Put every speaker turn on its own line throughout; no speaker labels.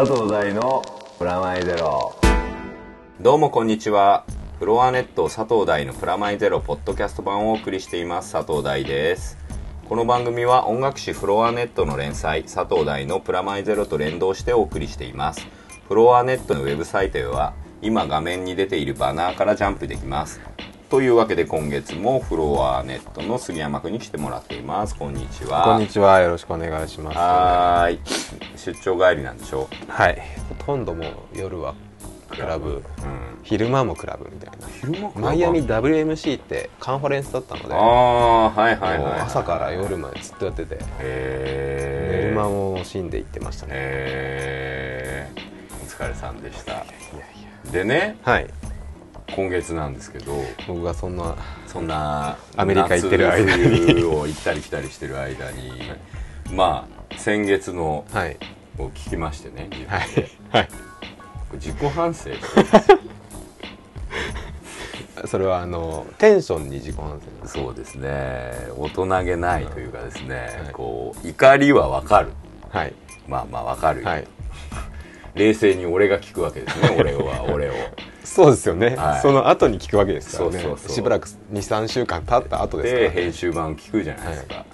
佐藤大のプラマイゼロ。
どうもこんにちは。フロアネット佐藤大のプラマイゼロポッドキャスト版をお送りしています。佐藤大です。この番組は音楽誌フロアネットの連載佐藤大のプラマイゼロと連動してお送りしています。フロアネットのウェブサイトでは今画面に出ているバナーからジャンプできます。というわけで今月もフロアネットの杉山君に来てもらっています。こんにちは。
こんにちは。よろしくお願いします。
はーい。出張帰りなんでしょ？
はい。ほとんどもう夜はクラブ。
ううん。
昼間もクラブみたいな。
昼間
マイアミ WMC ってカンファレンスだったので。
ああはいはいはい、
朝から夜までずっとやってて。寝
へえ
る間も惜しんで行ってましたね。
えー、お疲れさんでした。でね
はい
今月なんですけど
僕がそんな
そんな
アメリカ行ってる間に。
を行ったり来たりしてる間に、まあ先月の
はい。
を聞きましてね
はい
で。
はい。
自己反省
それはあのテンションに自己反省。
そうですね。大人げないというかですね、
はい。
こう怒りはわかる。
はい。
まあまあわかるよ、
はい
冷静に俺が聞くわけですね 俺は俺を。
そうですよね、
はい。
その後に聞くわけですからね。しばらく23週間経った後ですから、ね、
で編集版聞くじゃないですか、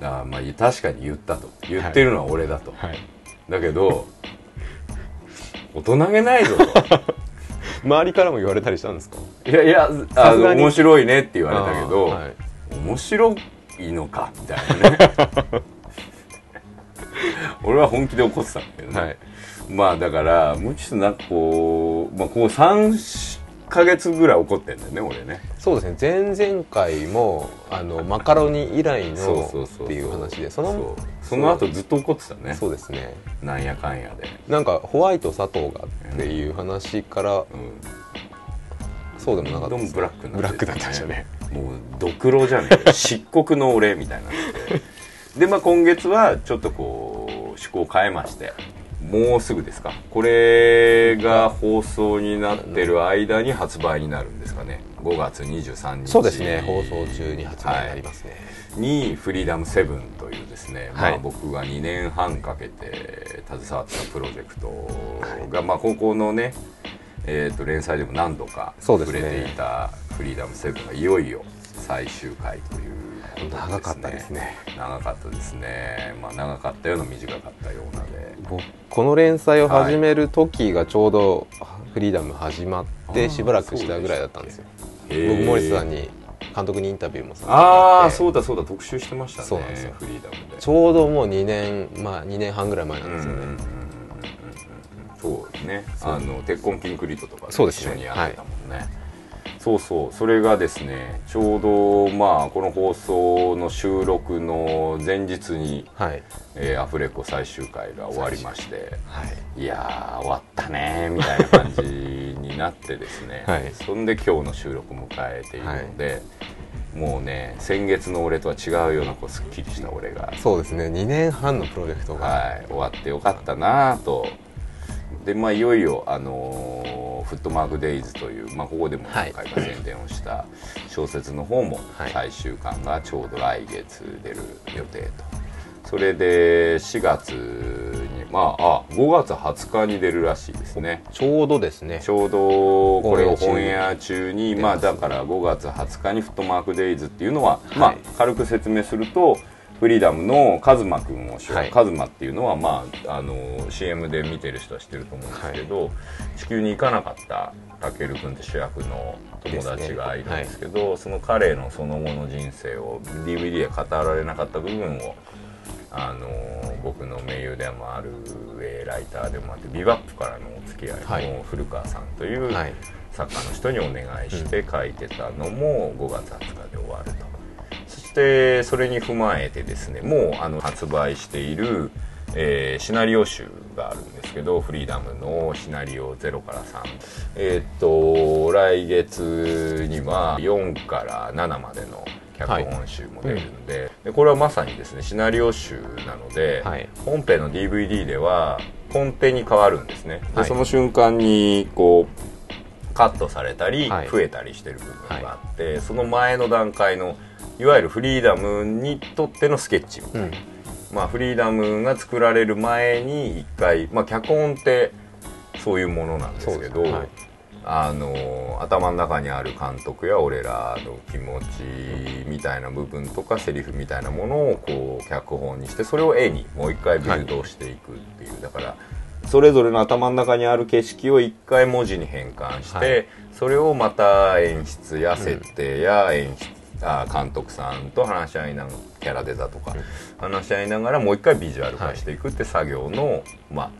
だからまあ確かに言ったと。言ってるのは俺だと、
はい。
だけど大人げないぞと。
周りからも言われたりしたんですか？
いやいやあ
さすがに。
面白いねって言われたけど、
はい。
面白いのかみたいなね。俺は本気で怒ってたんだけどね、
はい
まあだからもうちょっとなんかこう、まあ、こう3ヶ月ぐらい怒ってんだよね俺ね。
そうですね。前々回もあのマカロニ以来のっていう話で
そ
の
その後ずっと怒ってたね。
そうですね。
なんやかんやで、
なんかホワイト佐藤がっていう話から
うん、
そうでもなかったです
ブラックにな
ブラックだったんでしたね。
もうドクロじゃねえ。漆黒の俺みたいになって。でまあ今月はちょっとこう趣向を変えましてもうすぐですか？これが放送になってる間に発売になるんですかね？5月23日。
そうですね。放送中に発売になりますね、
にフリーダムセブンというですね、まあ、
はい
僕が2年半かけて携わったプロジェクトが、まあ、高校のね、えー、と連載でも何度か触れていたフリーダムセブンがいよいよ最終回という
長かったですね。
長かったですね、まあ、長かったような短かったようなで。
僕この連載を始める時がちょうどフリーダム始まってしばらくしたぐらいだったんですよ。
へー。
僕森田さんに監督にインタビューもさ
ああそうだそうだ特集してましたね。
そうなんですよ。
フリーダムで。
ちょうどもう2年まあ2年半ぐらい前なんですよね、
うんうんうんうんうんそうですね。あの鉄痕ピンクリットとかで一
そうですね。
緒にやってたもんねそうそうそれがですねちょうどまあこの放送の収録の前日に、
はい。
えーアフレコ最終回が終わりまして
はい。
いやー終わったねーみたいな感じになってですね、
はい。
そんで今日の収録を迎えているので、もうね先月の俺とは違うようなこうすっきりした俺が
そうですね。2年半のプロジェクトが、
はい、終わってよかったなとでまあいよいよ、あのーフットマークデイズ」という、まあ、ここでも何回か宣伝をした小説の方も
はい。
最終巻がちょうど来月出る予定と。それで4月にまああ5月20日に出るらしいですね。
ちょうどですね。
ちょうどこれを
オン
エア中に。まあだから5月20日にフットマークデイズっていうのは、
い。
まあ軽く説明するとフリーダムのカズマくんを主
はい。
カズマっていうのはまああの CM で見てる人は知ってると思うんですけど、地球に行かなかったたけるくんって主役の友達がいるんですけどその彼のその後の人生を DVD で語られなかった部分をあの僕の盟友でもあるえーライターでもあってビバップからのお付き合
はい。い
の古川さんという
はい。
作家の人にお願いして書いてたのも5月20日で終わると。そしてそれに踏まえてですねもうあの発売している、えーシナリオ集があるんですけどフリーダムのシナリオ0から3えーっと来月には4から7までの脚本集も出るんで,、でこれはまさにですねシナリオ集なので、
はい。
本編の DVD では根底に変わるんですね、で
はい。
その瞬間にこうカットされたり、
はい。
増えたりしてる部分があって、その前の段階のいわゆるフリーダムにとってのスケッチみたいな。まあ、フリーダムが作られる前に一回、まあ、脚本ってそういうものなんですけど
はい。
あの頭の中にある監督や俺らの気持ちみたいな部分とかセリフみたいなものをこう脚本にしてそれを絵にもう一回ビルドしていくっていう、だからそれぞれの頭の中にある景色を一回文字に変換して、
はい。
それをまた演出や設定や演出、あ監督さんと話し合いながらキャラデザとか話し合いながらもう一回ビジュアル化していくって作業の、まあ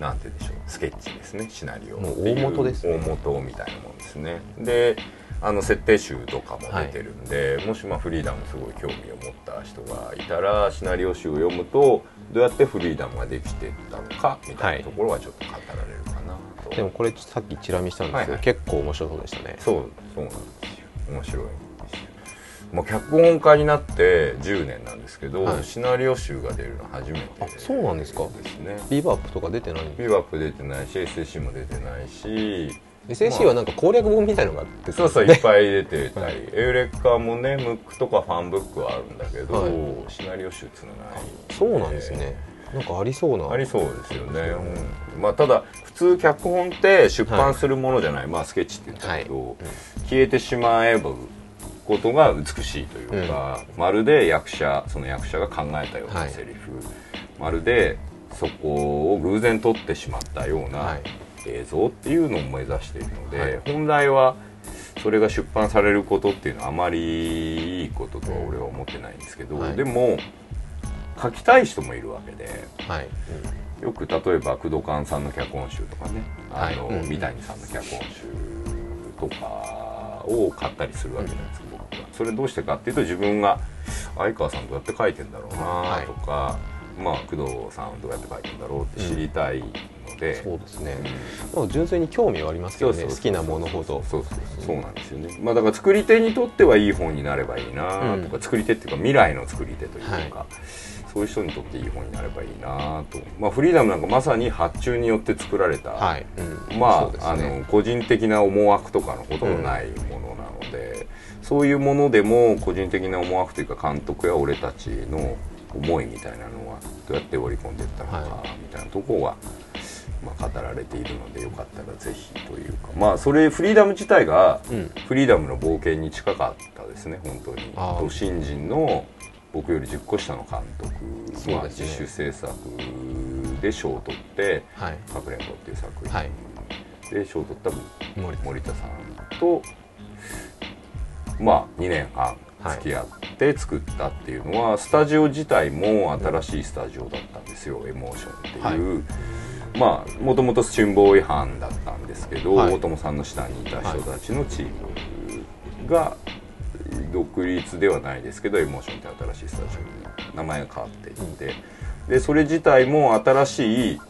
なんて言うんでしょうスケッチですねシナリオ
もう大元ですね。
大元みたいなもんですね。であの設定集とかも出てるんで、もしまあフリーダムすごい興味を持った人がいたらシナリオ集を読むとどうやってフリーダムができてったのかみたいなところはちょっと語られるかなと、
でもこれさっきチラ見したんですけど、
はいはい。
結構面白そうでしたね。
そうそうなんですよ。面白いまあ、脚本家になって10年なんですけど、
はい。
シナリオ集が出るの初めて
あそうなんですか？
ですね。
ビーバップとか出てないん
ビバップ出てないし SSC も出てないし
SAC はなんか攻略本みたいのがあって。
そうそういっぱい出てたり、
はい
エウレカもねムックとかファンブックはあるんだけど、
はい。
シナリオ集つない。
そうなんですね。なんかありそうな。
ありそうですよね、うん。まあ、ただ普通脚本って出版するものじゃない、まあスケッチって言ったけど、
はい。
消えてしまえばことが美しいというか、まるで役者その役者が考えたよう
は
ない。セリフ、まるでそこを偶然撮ってしまったよう
は
ない。映像っていうのを目指しているので、
はい。
本来はそれが出版されることっていうのはあまりいいこととは俺は思ってないんですけど、
はい。
でも書きたい人もいるわけで。
はい、
よく例えば工藤勘さんの脚本集とかねあの、
はいうん。
三谷さんの脚本集とかを買ったりするわけじゃないですか、それどうしてかっていうと自分が相川さんどうやって書いてんだろうなとか、まあ工藤さんどうやって書いてんだろうって知りたいので、
そうですね。
うん、
まあ純粋に興味はありますけどね好きなものほど。
そうそうなんですよね。まあだから作り手にとってはいい本になればいいなとか、作り手っていうか未来の作り手というか、
は
そういう人にとっていい本になればいいなと。まあフリーダムなんかまさに発注によって作られた、
はい、うん。
まあ、あ
ね。
の個人的な思惑とかのほとんどないものなので、そういうものでも個人的な思惑というか監督や俺たちの思いみたいなのはどうやって織り込んでいったのか
は
みたいなところが、まあ、語られているのでよかったらぜひというかまあそれフリーダム自体が
うん。
フリーダムの冒険に近かったですね本当に。と新人の僕より10個下の監督、
ね。
自主制作で賞を取って
はい「
かくれんぼ」っていう作品、
はい。
で賞を取った
森
森田さんとまあ2年半付き合って作ったっていうのは、スタジオ自体も新しいスタジオだったんですよ、エモーションっていう、まあもともと辛抱違反だったんですけど、
はい。
大友さんの下にいた人たちのチームが独立ではないですけどエモーションって新しいスタジオに名前が変わっていって、でそれ自体も新しい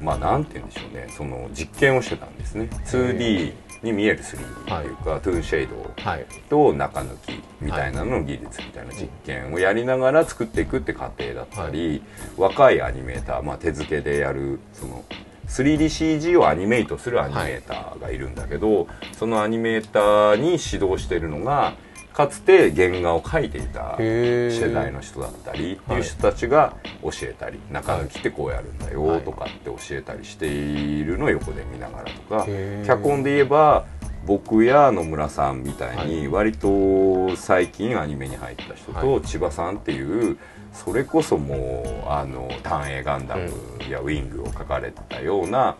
まあなんて言うんでしょうねその実験をしてたんですね。2D に見える 3D っていうか、トゥーンシェード。
はい。
と中抜きみたいなのの技術みたいな実験をやりながら作っていくって過程だったり、若いアニメーター、まあ、手付けでやるその 3DCG をアニメイトするアニメーターがいるんだけど、そのアニメーターに指導しているのがかつて原画を描いていた世代の人だったりって
はい
いう人たちが教えたり、中抜きってこうやるんだ
はい。
よとかって教えたりしているのを横で見ながらとか、脚本で言えば僕や野村さんみたいに割と最近アニメに入った人
は
と千葉さんっていうそれこそもうあの単影ガンダムやウィングを描かれてたような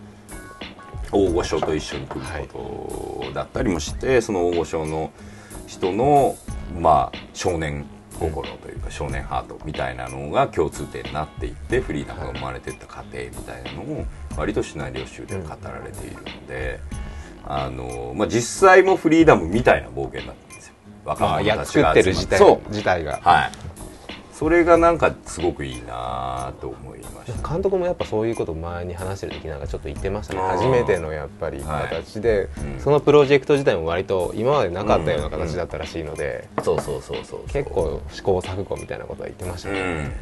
大御所と一緒に組むことだったりもして、その大御所の人のまあ少年心というか少年ハートみたいなのが共通点になっていってフリーダムが生まれていった過程みたいなのを割とシナリオ集で語られているので、あのまあ、実際もフリーダムみたいな冒険だったんですよ若者たちが
作ってる
集ま
自体
そう
自体が
はいそれがなんかすごくいいなと思いました。
監督もやっぱそういうこと前に話してる時なんかちょっと言ってましたね。初めてのやっぱり
はい。
形で、
うん。
そのプロジェクト自体も割と今までなかったような形だったらしいので、
そうそうそうそう
結構試行錯誤みたいなことは言ってました
う
ね、
ん。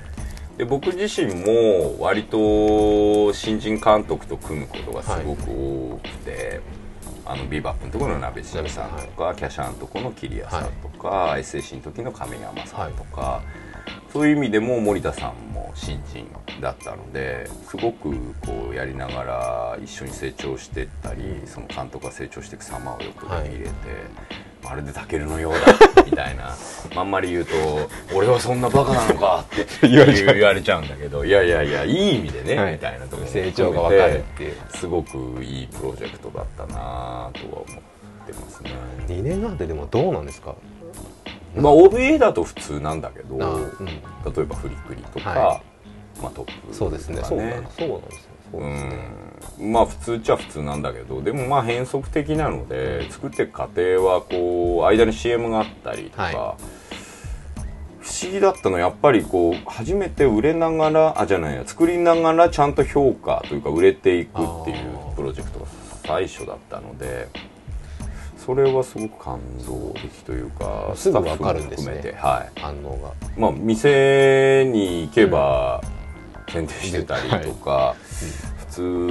で僕自身も割と新人監督と組むことがすごく多くて、あのビバップのところの鍋島さんとか、キャシャンとこの桐谷さんとか、SAC の時の亀山さんとか、そういう意味でも森田さんも新人だったのですごくこうやりながら一緒に成長していったりその監督が成長していく様をよく目に入れて、まるでタケルのようだみたいな。まんまり言うと「俺はそんなバカなのか」って言われちゃうんだけどいやいやいやいい意味でね、
はい。
みたいなとこ
成長が分かるって
すごくいいプロジェクトだったなとは思ってますね。
2年なんてでもどうなんですか？
まあ OVA だと普通なんだけど、
あうん。
例えばフリクリとか、
は
まあ、トップ
そうですね。
とか
そうなんですよ。そう
う
ですね
ん。まあ普通っちゃ普通なんだけどでもまあ変則的なので作っていく過程はこう間に CM があったりとか、
は
不思議だったのはやっぱりこう初めて売れながらあじゃないや作りながらちゃんと評価というか売れていくっていうプロジェクトが最初だったのでそれはすごく感動的というか
すぐ分かるんですね。
はい。
反応が。
まあ、店に行けば検定してたりとか、普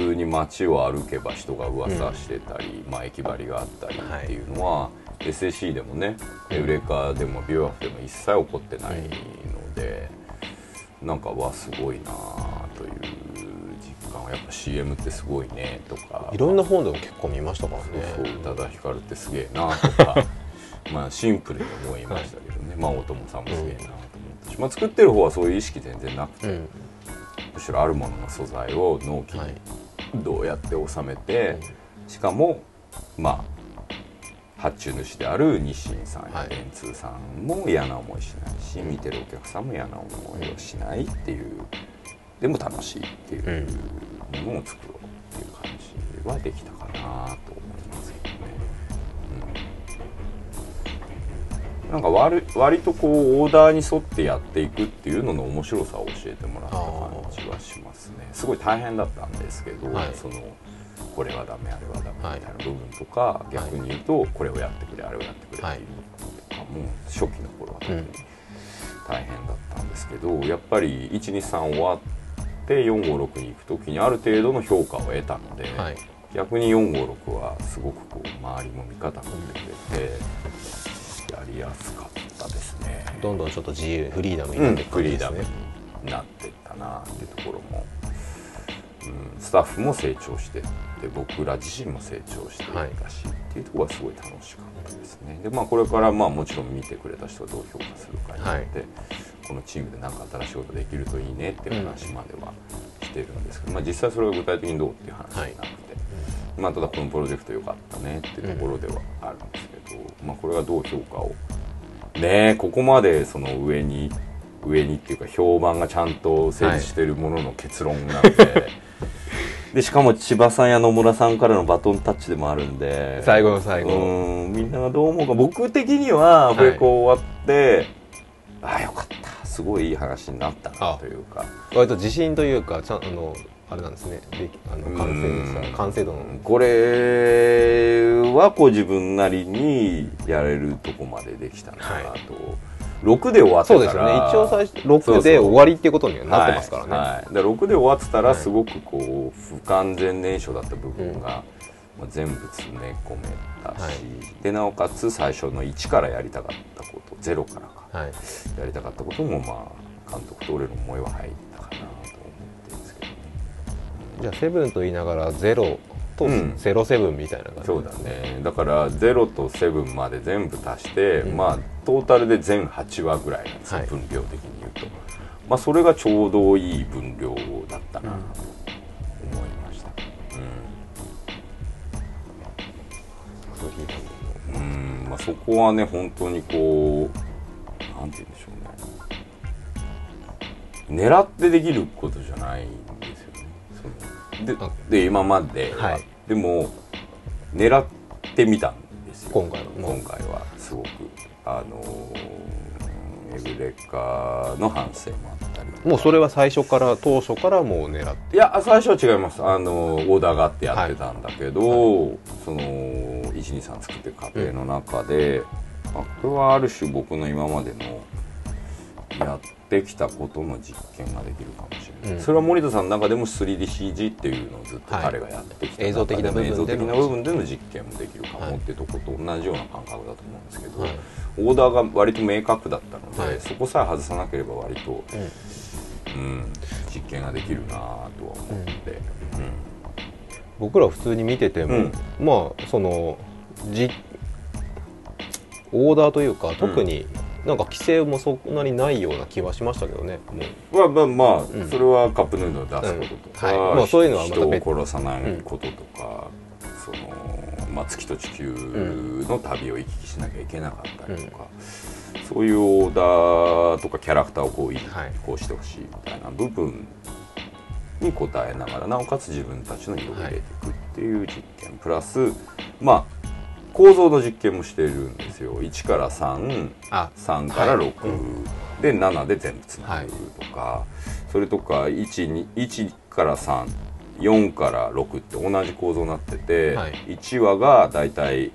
通に街を歩けば人が噂してたり、まあ、駅張りがあったりっていうのは、SAC でもねエウレカでもビューアフでも一切起こってないので、なんかわすごいなあという実感はやっぱ CM ってすごいねとか。
いろんな本でも結構見ましたからね。
そう宇多田ヒカルってすげえなとか。まあシンプルに思いましたけどね、まあ大友さんもすげえなと思ったし、まあ、作ってる方はそういう意識全然なくて、
うん。
むしろあるものの素材を納期
はい。
にどうやって収めて、しかもまあ発注主である日清さんや
はい。
電通さんも嫌な思いしないし、見てるお客さんも嫌な思いをしないっていう。でも楽しいっていうものを作ろうっていう感じはできたかなと思いますけどね。うん。なんか割割とこうオーダーに沿ってやっていくっていうのの面白さを教えてもらった感じはしますね。すごい大変だったんですけど、
はい。
そのこれはダメあれはダメみた
はい
いな部分とか、逆に言うとこれをやってくれあれをやってくれっていうのとかも初期の頃は特に大変だったんですけど、やっぱり123終わって456に行く時にある程度の評価を得たので、
はい。
逆に456はすごくこう周りも味方になってくれてやりやすかったですね。
どんどんちょっと自由フリーダムに
う
なんっていく
フリーダム
感じですね
になってったなっていうところも、うん、スタッフも成長してって僕ら自身も成長していったし、っていうところはすごい楽しかったですね。でまあこれからまあもちろん見てくれた人がどう評価するかによって、このチームで何か新しいことできるといいねっていう話まではしてるんですけど、まあ、実際それが具体的にどうっていう話じゃなくて、まあ、ただこのプロジェクト良かったねっていうところではあるんですけど、まあ、これがどう評価を？ねえここまでその上に上にっていうか評判がちゃんと成立しているものの結論なので、でしかも千葉さんや野村さんからのバトンタッチでもあるんで。
最後の最後。
うんみんながどう思うか。僕的にはこれこう終わって、ああよかったすごいいい話になったなというか。
割と自信というかちゃんあのあれなんですね。であの完成
うん。
さ完成度の。
これはこう自分なりにやれるとこまでできたなと、
は
6で終わってたら。
そうですよね。一応最初6で終わりっていうことにはなってますからね。
はい。はい、だから6で終わってたら
はい。
すごくこう不完全燃焼だった部分が、まあ、全部詰め込めたし、
はい。
でなおかつ最初の1からやりたかったこと0からか。
はい。
やりたかったこともまあ監督と俺の思いは入ったかなと思ってるんですけどね。
じゃあセブンと言いながらゼロと
うん。
ゼロセブンみたいな感じ。
そうだね。だから0と7まで全部足して、
うん。
まあトータルで全8話ぐらいなんですよ、
はい。
分量的に言うと。まあそれがちょうどいい分量だったなとそこはね本当にこうなんて言うんでしょうね。狙ってできることじゃないんですよね。でで今までは、
はい。
でも狙ってみたんですよ
今回は。
今回はすごく。あのーエブレカの反省もあったり
もうそれは最初から当初からもう狙って。
いや最初は違います。あのオーダーがあってやってたんだけど、その123作っていく過程の中で、まあこれはある種僕の今までのやってきたことの実験ができるかもしれない、
うん。
それは森田さんの中でも 3DCG っていうのをずっと
はい
彼がやってきた中で、
映像的な部分での
映像的な部分での実験もできるか
はい
もっていうとこと同じような感覚だと思うんですけど、
はい
オーダーが割と明確だったので、
はい。
そこさえ外さなければ割と
うん。
うん、実験ができるなとは思って、うん。
僕ら普通に見てても、
うん。
まあそのじオーダーというか特になんか規制もそんなにないような気はしましたけどね。
まあまあまあ、
ん。
それはカップヌードル出すこととか、
うん。はい。まあそういうのはまた
人
別
を殺さないこととか、そのまあ、月と地球の旅を行き来しなきゃいけなかったりとか、そういうオーダーとかキャラクターをこうい
はい
こうしてほしいみたいな部分に応えながらなおかつ自分たちの色を入れていくっていう実験、プラスまあ構造の実験もしているんですよ。1から3
あ
3から6、
はい。
で7で全部つなぐとか、それとか 1, に1から34から6って同じ構造になってて、
はい。
1話がだいたい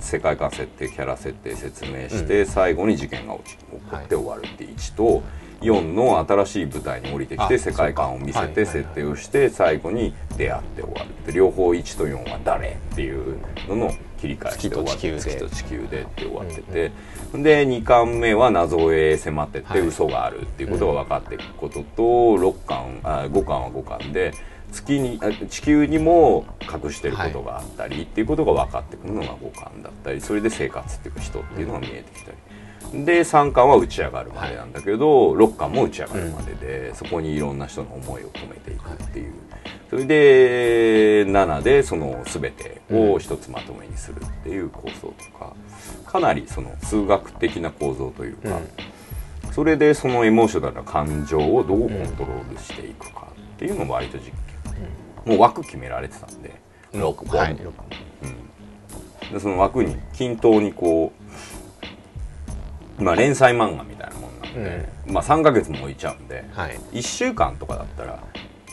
世界観設定キャラ設定説明して、最後に事件が起き起こって終わるっていう1と4の新しい舞台に降りてきて
あ
世界観を見せて設定をして最後に出会って終わるって両方1と4は誰っていうのの切り替えして終わる
月と地球で。
月と地球でって終わってて、で2巻目は謎へ迫ってって
はい。
嘘があるっていうことが分かっていくことと、6巻あ5巻は5巻で月にあ地球にも隠してることがあったりっていうことが分かってくるのが5巻だったりそれで生活っていうか人っていうのが見えてきたり。で3巻は打ち上がるまでなんだけど、6巻も打ち上がるまでで、そこにいろんな人の思いを込めていくっていう、それで7でその全てを一つまとめにするっていう構想とかかなりその数学的な構造というか、それでそのエモーショナルな感情をどうコントロールしていくかっていうのも割と実験、もう枠決められてたんで。6本、
はい
でその枠に均等にこうまあ連載漫画みたいなもんなんで、まあ3ヶ月も置いちゃうんで、
はい。
1週間とかだったら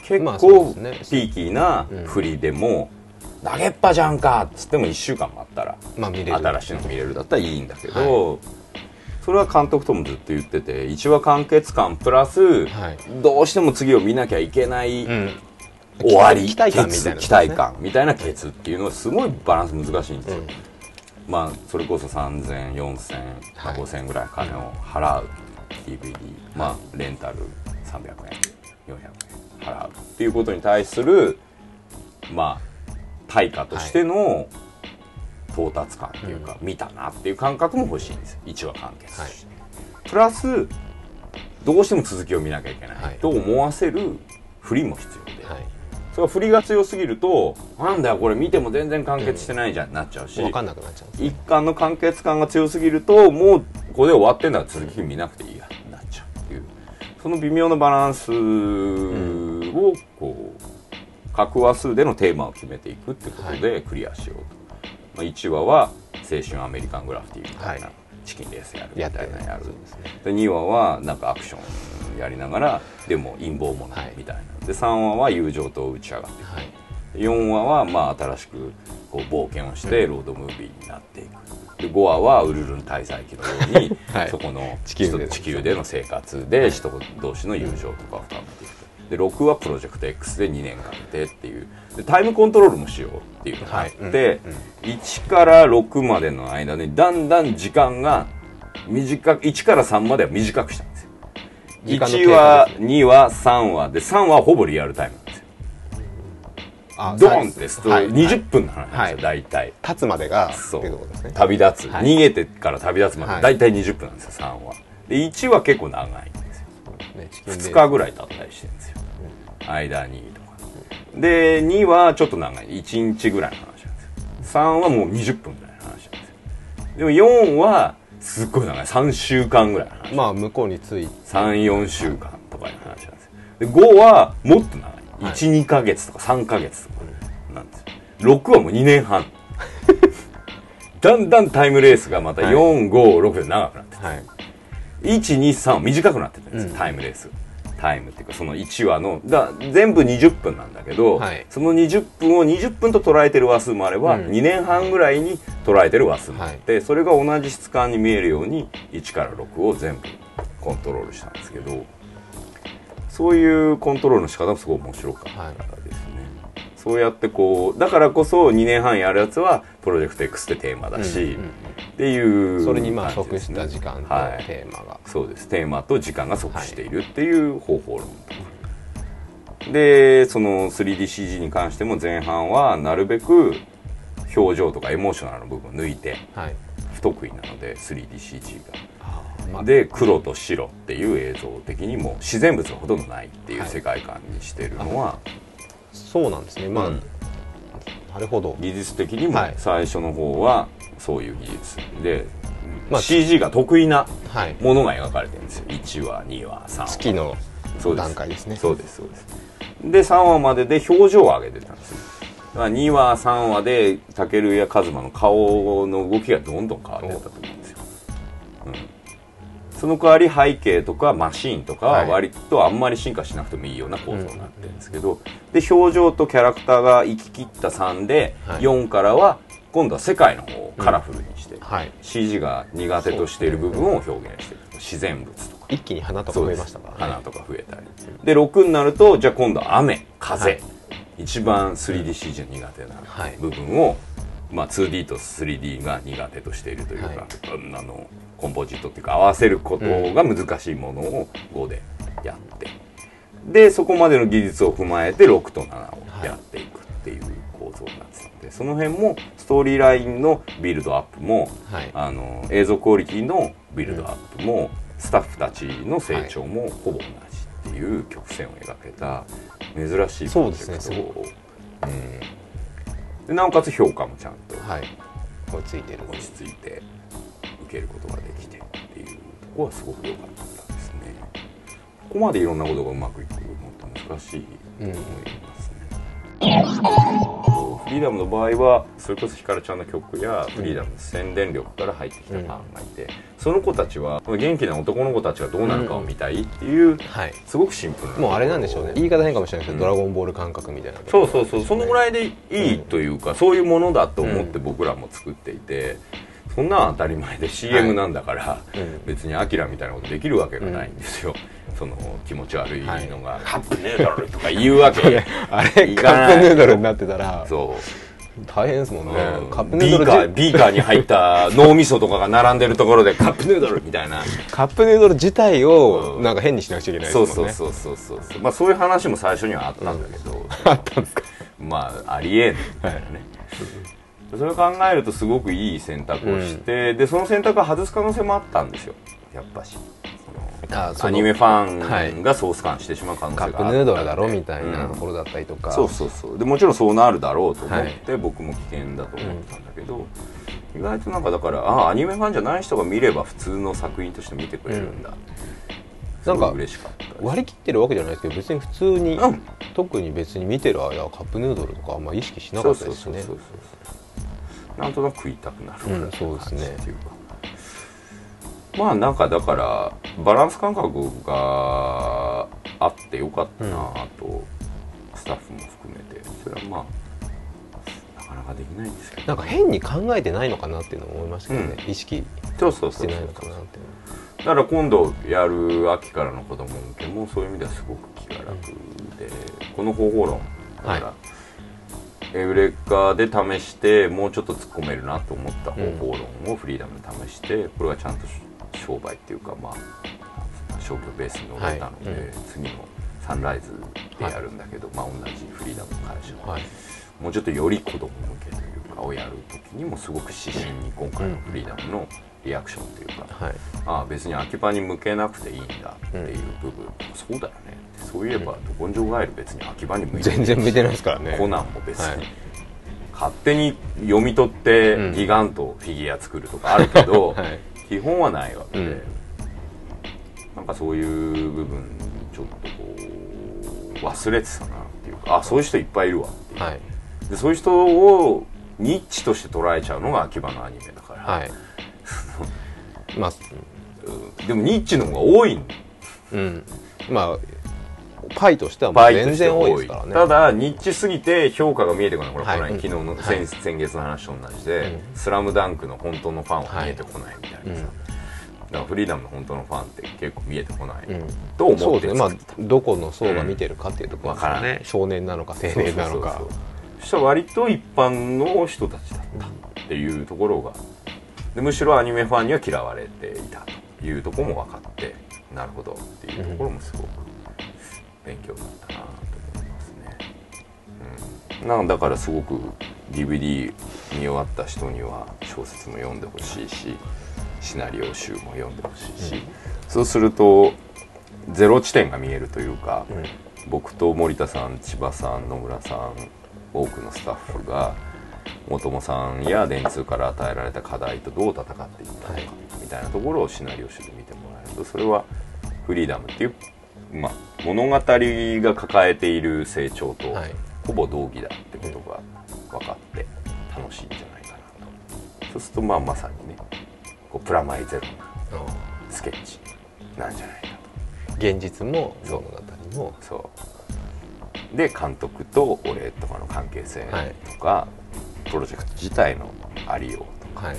結構ピーキーな振りでも「投げっぱじゃんか!」っつっても1週間待ったら
まあ見れる。
新しいの見れるだったらいいんだけど、それは監督ともずっと言ってて1話完結感プラス、
はい。
どうしても次を見なきゃいけない
うん
終わり
期待感みたいな、
期待感みたいなケツっていうのはすごいバランス難しいんですよ、まあそれこそ30004000、まあ
はい。
5000ぐらい金を払う。DVD、まあレンタル300円400円払う。っていうことに対するまあ対価としての到達感っていうか、見たなっていう感覚も欲しいんですよ。1話完結して、プラスどうしても続きを見なきゃいけない、
はい。
と思わせる振りも必要で、
はい
そ振りが強すぎるとなんだよこれ見ても全然完結してないじゃん、なっちゃうし。
分かんなくなっちゃう。んです
一巻の完結感が強すぎるともうここで終わってんだら続き見なくていいやなっちゃうっていう。その微妙なバランスをこう各話数でのテーマを決めていくってことでクリアしようと、まあ、1話は青春アメリカングラフィティみたいな、
はい
チキンレースやるみたいな。やる
ですね
で2話はなんかアクションやりながらでも陰謀もの
はい。
みたいな、で3話は友情と打ち上がっていく。
はい。
4話はまあ新しくこう冒険をしてロードムービーになっていく。で5話はウルルン滞在記のように、
はい。
そこの
地球で
人地球での生活。で人同士の友情とかを深めていく。で6はプロジェクト X で2年かけてっていうでタイムコントロールもしようっていうのがあって、1から6までの間にだんだん時間が短く1から3までは短くしたんですよ。1
です。ね
2話3話で3話はほぼリアルタイムなんですよ。
あ
ドーンってストーリー、
はい。
20分の話なんですよ、
はい。
大体。
立つまでが
そう
っていうことですね。
旅立つ、
はい。
逃げてから旅立つまで
はい。
大体20分なんですよ3話で1話結構長いんですよ。
ねチキンレース。
2日ぐらい経ったりしてるんですよ、間にとかで2はちょっと長い。1日ぐらいの話なんですよ。3はもう20分ぐらいの話なんですよ。でも4はすっごい長い。3週間ぐらいの話。
まあ向こうについ
34週間とかの話なんですよ。で5はもっと長い。
はい。
12か月とか3か月とかなんですよ。6はもう2年半。だんだんタイムレースがまた
はい。
456で長くなって
はい。
123短くなってるんですよ、
うん。
タイムレースタイムっていうかその1話のだ全部20分なんだけど、
はい。
その20分を20分と捉えてる話数もあれば、
うん。
2年半ぐらいに捉えてる話数もあって、それが同じ質感に見えるように1から6を全部コントロールしたんですけどそういうコントロールの仕方もすごい面白かった。ですね、そうやってこうだからこそ2年半やるやつはプロジェクト X ってテーマだし、
うんうん
っていう
それにまあ即した時間と
はい。
テーマが、
そうです。テーマと時間が即しているっていう方法論。とか、でその 3DCG に関しても前半はなるべく表情とかエモーショナルの部分を抜いて
はい。
不得意なので 3DCG
あーま
がで黒と白っていう映像的にも自然物がほとんどないっていう
はい。
世界観にしてるのは、
そうなんですね。まあ、
うん。
なるほど。
技術的にも
はい。
最初の方はそういう技術。で、
まあ
CG が得意な
はい。
ものが描かれてるんですよ。1話2話3話。
月の段階ですね。
そうですそうです。で3話までで表情を上げてたんですよ。だから2話3話でタケルやカズマの顔の動きがどんどん変わってったと思うその代わり背景とかマシーンとかは割とあんまり進化しなくてもいいような構造になってるんですけど、で表情とキャラクターが行き切った3で、
はい。
4からは今度は世界の方をカラフルにして、
はい。
CG が苦手としている部分を表現してる。自然物とか。
一気に花とか増えましたから、
花とか増えたり。で6になるとじゃあ今度は雨風、
はい。
一番 3DCG 苦手な
はい。
部分を、まあ、2D と 3D が苦手としているというか、
はい。
あのコンポジットっていうか合わせることが難しいものを5でやって、でそこまでの技術を踏まえて6と7をやっていくっていう構造になってたので、その辺もストーリーラインのビルドアップも、
はい。
あの映像クオリティのビルドアップも、スタッフたちの成長もほぼ同じっていう曲線を描けた珍しいプロジェクト
そう。ですね
なおかつ評価もちゃんと
はい。追いついてる。
落ち着いて受けることができてっていうところはすごく良かったですね。ここまでいろんなことがうまくいくのって難しいと思いますね、フリーダムの場合はそれこそひかるちゃんの曲やフリーダムの宣伝力から入ってきたファンがいて、その子たちは元気な男の子たちがどうなるかを見たいっていう、
はい。
すごくシンプルな。
もうあれなんでしょうね。言い方変かもしれないですけど、ドラゴンボール感覚みたいな
そうそうそう。そのぐらいでいいというか、そういうものだと思って僕らも作っていて、そんなん当たり前で CM なんだから、
うん。
別にアキラみたいなことできるわけがないんですよ、その気持ち悪いのが「カップヌードル」とか言うわけ。
あれカップヌードルになってたら。
そう。
大変ですもんね、
うん。
カップヌードル
ビーカー
じ
ビーカーに入った脳みそとかが並んでるところでカップヌードルみたいな。
カップヌードル自体を
うん。
なんか変にしなくちゃいけない
そう
ですもんね。
そうそうそうそうそうまあそういう話も最初にはあったんだけど、
あったんですか？
まあありえん。みたい。なね、それを考えるとすごくいい選択をして、でその選択を外す可能性もあったんですよ。やっぱし。アニメファンがソース感してしまう可能性があった。
カップヌードルだろみたいな
うん
ところだったりとか、
そうそうそう。でもちろんそうなるだろうと思っ
はい。
て、僕も危険だと思ってたんだけど、意外となんかだからああアニメファンじゃない人が見れば普通の作品として見てくれるんだ、す
なんか
嬉しかった
割り切ってるわけじゃないですけど別に普通に、
うん。
特に別に見てる間はカップヌードルとかあんま意識しなかったですね。
そうそうそうそうなんとなく食いたくなるぐらいの
うんそうですね。
感じっていうか。まあなんかだからバランス感覚があってよかったなと、スタッフも含めて。それはまあなかなかできないんですけど。
なんか変に考えてないのかなっていうのも思いましたけどね、意識
そうそうそう
してないのかなっていう
だから今度やる秋からの子供向けもそういう意味ではすごく気が楽で、この方法論だから、
は
エウレカで試してもうちょっと突っ込めるなと思った方法論をフリーダムで試してこれがちゃんと商売っていうかまあ商業ベースに乗れたので、
はい。うん。
次のサンライズでやるんだけど、まあ同じフリーダムの会社
はい。
もうちょっとより子供向けというかをやる時にもすごく指針に今回のフリーダムのリアクションというか、
はい。
ああ別に秋葉に向けなくていいんだっていう部分、そうだよねそういえばど根性ガエル別に秋葉に向いて
全然向いてないですからね。
コナンも別に、
はい。
勝手に読み取って
うん
ギガントフィギュア作るとかあるけど、
はい。
基本はないわけで、
うん。
なんかそういう部分ちょっとこう忘れてたなっていうかあそういう人いっぱいいるわっていう、
はい。
でそういう人をニッチとして捉えちゃうのが秋葉のアニメだから、
はい。まあ。
うん。でもニッチの方が多いん。
うん。まあパイとしてはもう全然多いですからね。
ただニッチすぎて評価が見えてこないこれ、
はい。
この間昨日の
は
先,、
い。
先月の話と同じで、
うん。
スラムダンク」の本当のファンは見えてこないみたいな。さ、
うん
だからフリーダムの本当のファンって結構見えてこない、
う。ん。
と思
そうですね。まあどこの層が見てるかっていうところ
わからない
少年なのか青年なのか。
そうそうそう。そしたら割と一般の人たちだったっていうところがでむしろアニメファンには嫌われていたというところも分かってなるほどっていうところもすごく勉強だったなと思いますね、うん、なんだからすごく DVD 見終わった人には小説も読んでほしいしシナリオ集も読んでほしいし、そうするとゼロ地点が見えるというか、僕と森田さん千葉さん野村さん多くのスタッフが元友さんや電通から与えられた課題とどう戦っていったのか、
はい。
みたいなところをシナリオ集で見てもらえるとそれはフリーダムっていう、まあ、物語が抱えている成長と
はい。
ほぼ同義だってことが分かって楽しいんじゃないかなと。そうするとまあまさにねこうプラマイゼロなスケッチなんじゃないかと。
現実も物語も。
そう。で監督と俺とかの関係性
はい。
とか、プロジェクト自体のありようとか。
はい。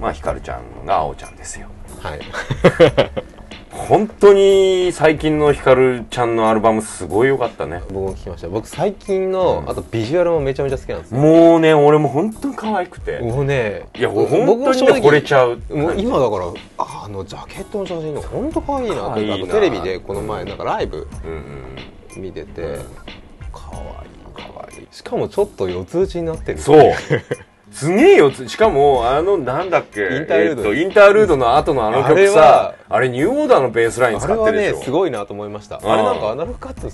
まあひかるちゃんがあおちゃんですよ。
はい
本当に最近のひかるちゃんのアルバムすごい良かったね。
僕も聞きました。僕最近の、
うん。
あとビジュアルもめちゃめちゃ好きなんです。よ
もうね俺も本当に可愛くて。
もうね
いや俺本当にね惚れちゃう
もう今だからああのジャケットの写真が本当可愛いなと
可愛いな。
テレビでこの前なんかライブ
うんうん
見てて、
うん。
可愛い
可愛い。
しかもちょっと四つ打ちになってる。
そう すげえよ。つしかもあのなんだっけ？
インタールード
えっとインタールードの後のあの
あれ
曲さ
は
あれニューオーダーのベースライン使
あれは
ってるでしょ。
ねすごいなと思いました。
ん。
あれなんかアナログカット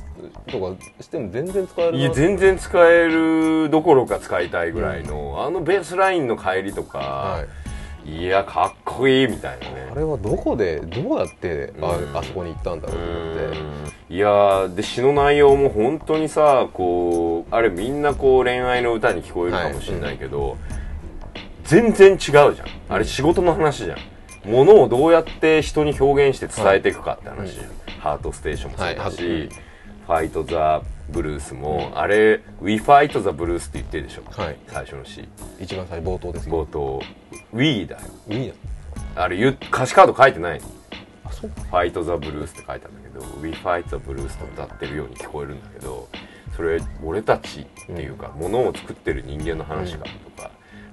とかしても全然使えるない
や全然使えるどころか使いたいぐらいの、あのベースラインの帰りとか、
はい。
い、やかっこいいみたいなね。
あれはどこでどうやってあ,、
うん。
あそこに行ったんだろうと思って
いやーで詩の内容も本当にさこうあれみんなこう恋愛の歌に聞こえるかもしれないけど、全然違うじゃん。あれ仕事の話じゃん。ものをどうやって人に表現して伝えていくかって話じゃん、ハートステーションもそうだし、
はい
ファイト・ザ・ブルースも、あれ「We Fight the Blues」って言ってるでしょ、
はい。
最初の詩。
一番最初冒頭です
冒頭「We」だよ。
いいな
あれ言う歌詞カード書いてない
あそう。
ファイト・ザ・ブルースって書いてあるど「We Fight the Blues」と歌ってるように聞こえるんだけどそれ俺たちっていうか、ものを作ってる人間の話がとか、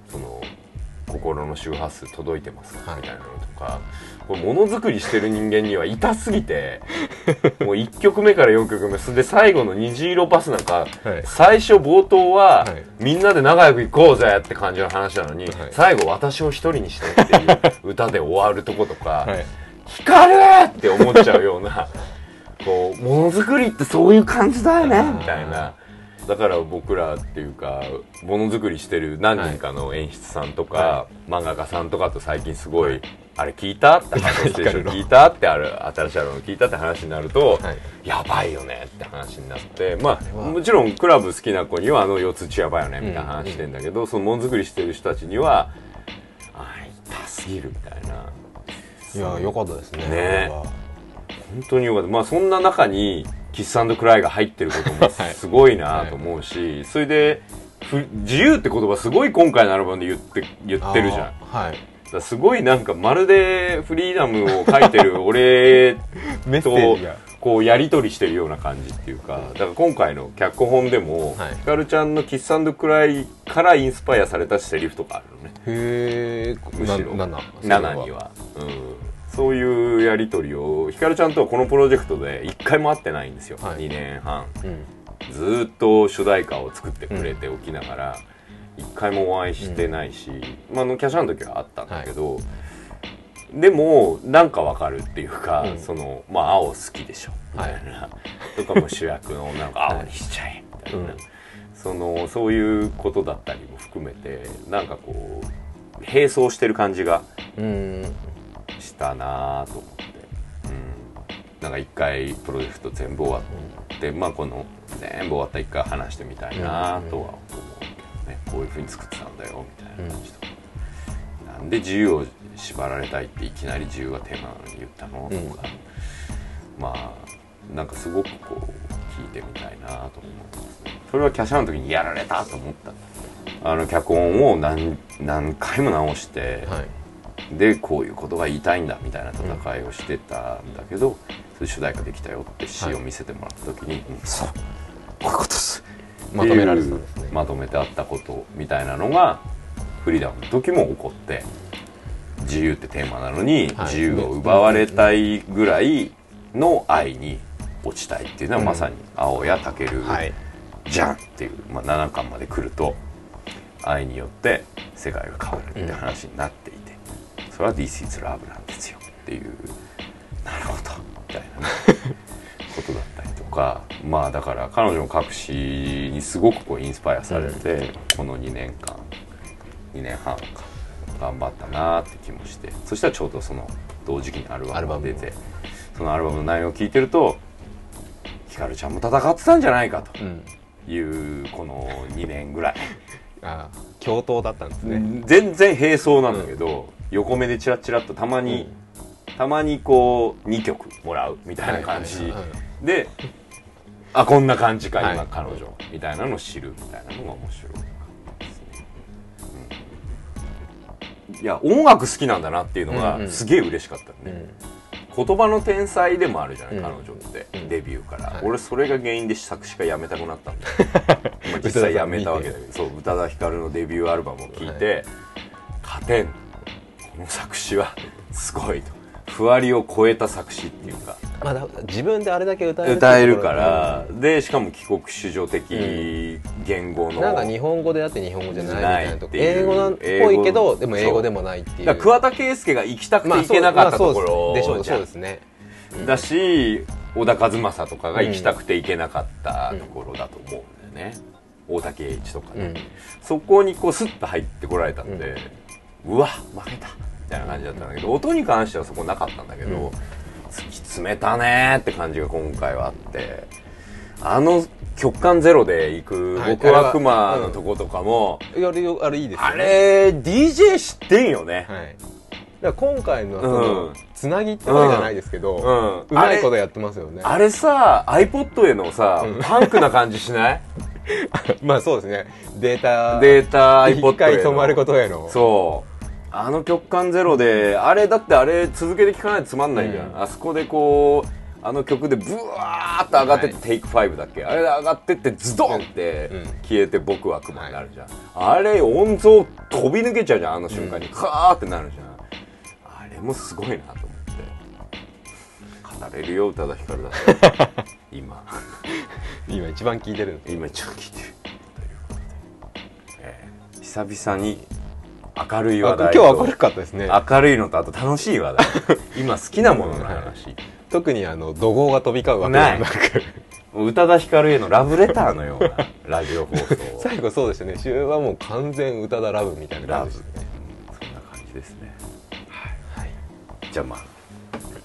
その心の周波数届いてますか、
はい。
みたいなのとかこれものづくりしてる人間には痛すぎて もう1曲目から4曲目それで最後の虹色バスなんか、
はい。
最初冒頭は、
はい。
みんなで仲良く行こうぜって感じの話なのに、
はい。
最後私を一人にしてっていう歌で終わるとことか、
はい。
光るって思っちゃうようなこうものづくりってそういう感じだよね。みたいな。だから僕らっていうかものづくりしてる何人かの演出さんとか、
は
漫画家さんとかと最近すごい、あれ聞いたってハートステーション聞いたってある新しいアルバム聞いたって話になると、
はい。
やばいよねって話になってまあ
は
もちろんクラブ好きな子にはあの四つ打ちやばいよねみたいな話してんだけど、そのものづくりしてる人たちにはあ痛すぎるみたいな。い
や良かったですね。
ね本当によかった。まあそんな中にキスクライが入ってることもすごいなと思うし、それでふ自由って言葉すごい今回のアルバムで言って言ってるじゃん。
はい。
すごいなんかまるでフリーダムを書いてる俺と こうやり取りしてるような感じっていうかだから今回の脚本でも、
はい。
ひかるちゃんのキスクライからインスパイアされたセリフとかあるのね。
へえ
むしろ。
7
7には、うん、そういうやり取りをひかるちゃんとはこのプロジェクトで1回も会ってないんですよ、
はい。
2年半。
うん。
ずーっと主題歌を作ってくれておきながら、1回もお会いしてないし、まあ、あのキャシャンの時はあったんだけど、でもなんかわかるっていうか、
うん。
そのまあ青好きでしょ。みたいな、とかも主役の女の子青にしちゃえみたいな、
うん。
そのそういうことだったりも含めてなんかこう並走してる感じが
うん
したなと思って、うん、なんか一回プロジェクト全部終わって、まあこの全部終わったら一回話してみたいなとは思うけどね、こういうふうに作ってたんだよみたいな感じとか、なんで自由を縛られたいっていきなり自由がテーマなのに言ったの、
うん。
とかまあなんかすごくこう聞いてみたいなと思うそれはキャシャの時にやられたと思った。あの脚本を何何回も直して、
はい
でこういうことが言いたいんだみたいな戦いをしてたんだけど、それで主題歌できたよって詩を見せてもらった時に「うん。そう。こういうことです。
まとめられてた。んですね
まとめてあったことみたいなのがフリーダムの時も起こって自由ってテーマなのに、
はい。
自由を奪われたいぐらいの愛に落ちたいっていうのはまさに青谷武
はい。
じゃんっていう、まあ、7巻まで来ると愛によって世界が変わるって話になっていて、それは This is Love なんですよっていうなるほどみたいなね ことだったりとかまあだから彼女の隠しにすごくこうインスパイアされて、この2年間2年半か頑張ったなって気もしてそしたらちょうどその同時期にアルバムが出てそのアルバムの内容を聞いてるとひかるちゃんも戦ってたんじゃないかと。
うん。
いうこの2年ぐらい、
ああ共闘だったんですね、
全然並走なんだけど、横目でチラッチラッとたまに、たまにこう2曲もらうみたいな感じ。
はいはいはい
であこんな感じか
はい。
今彼女。みたいなのを知るみたいなのが面白い。いや音楽好きなんだなっていうのが
うんうん。
すげえ嬉しかったね、
うん。
言葉の天才でもあるじゃない、
うん。
彼女って、
うん。
デビューから、
はい。
俺それが原因で作詞家辞めたくなったんだ 実際辞めたわけだけど。そう宇多田ヒカルのデビューアルバムを聴いて、勝てん作詞はすごいと。ふわりを超えた作詞っていうか。
まあ、だ自分であれだけ歌える
歌えるから、でしかも帰国子女的言語の、
なんか日本語であって日本語じゃないみたいなとこ。英語なんっぽいけどでも英語でもないっていう。
桑田佳祐が行きたくて行けなかったところ
でしょう
じゃん。
そうですね。
だし小田和正とかが行きたくて行けなかったところだと思うんだよね、大竹栄一とかね、
うん。
そこにこうスッと入ってこられたんで、うわ負けた。みたいな感じだったんだけど音に関してはそこなかったんだけど、
うん。
突き詰めたねーって感じが今回はあってあの極寒ゼロで行く
はい。
僕はクマのとことかも、
あれよあれいいですよ
あ
ね
れ DJ 知ってんよね、
はい。だから今回のその、
うん。
つなぎってわけじゃないですけど、
うん。
うまいことやってますよね。
あれさ iPod へのさ、パンクな感じしない？
まあそうですね。データ
データ iPod への。
一回止まることへの。
そうあの極寒ゼロであれだってあれ続けて聴かないとつまんないじゃん、
うん。
あそこでこうあの曲でブワーって上がってって、
はい。
テイク5だっけ？あれで上がってってズドンって
うん。
消えて僕は雲になるじゃん、あれ音像飛び抜けちゃうじゃんあの瞬間に、カーってなるじゃん。あれもすごいなと思って。語れるよ宇多田ヒカルだって。今。
今一番聞いてる
今一応聞いてる。ということで、えー久々に明るい話
あ
題と。
今日明るかったですね。
明るいのとあと楽しい話題。今好きなものの話、
特にあの怒号が飛び交うわけでもなく。
宇多田ヒカルへのラブレターのようなラジオ放送。
最後そうでしたね。終盤はもう完全歌だラブみたいな
ラブ
感じでしたね
そんな感じですね。
はい、
じゃあまあ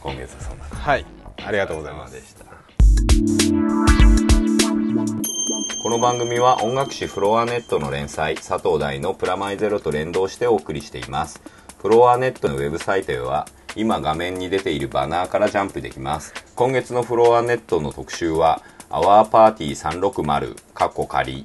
今月はそんな感
はい、あり
じ
がとうございます。
でしたこの番組は音楽誌フロアネットの連載佐藤大のプラマイゼロと連動してお送りしています。フロアネットのウェブサイトへは今画面に出ているバナーからジャンプできます。今月のフロアネットの特集はアワーパーティー360カッコ仮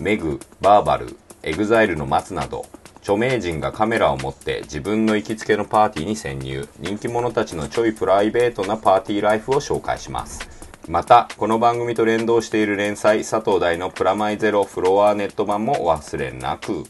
メグ VERBAL EXILE の松など著名人がカメラを持って自分の行きつけのパーティーに潜入。人気者たちのちょいプライベートなパーティーライフを紹介します。またこの番組と連動している連載佐藤大のプラマイゼロフロアネット版もお忘れなく。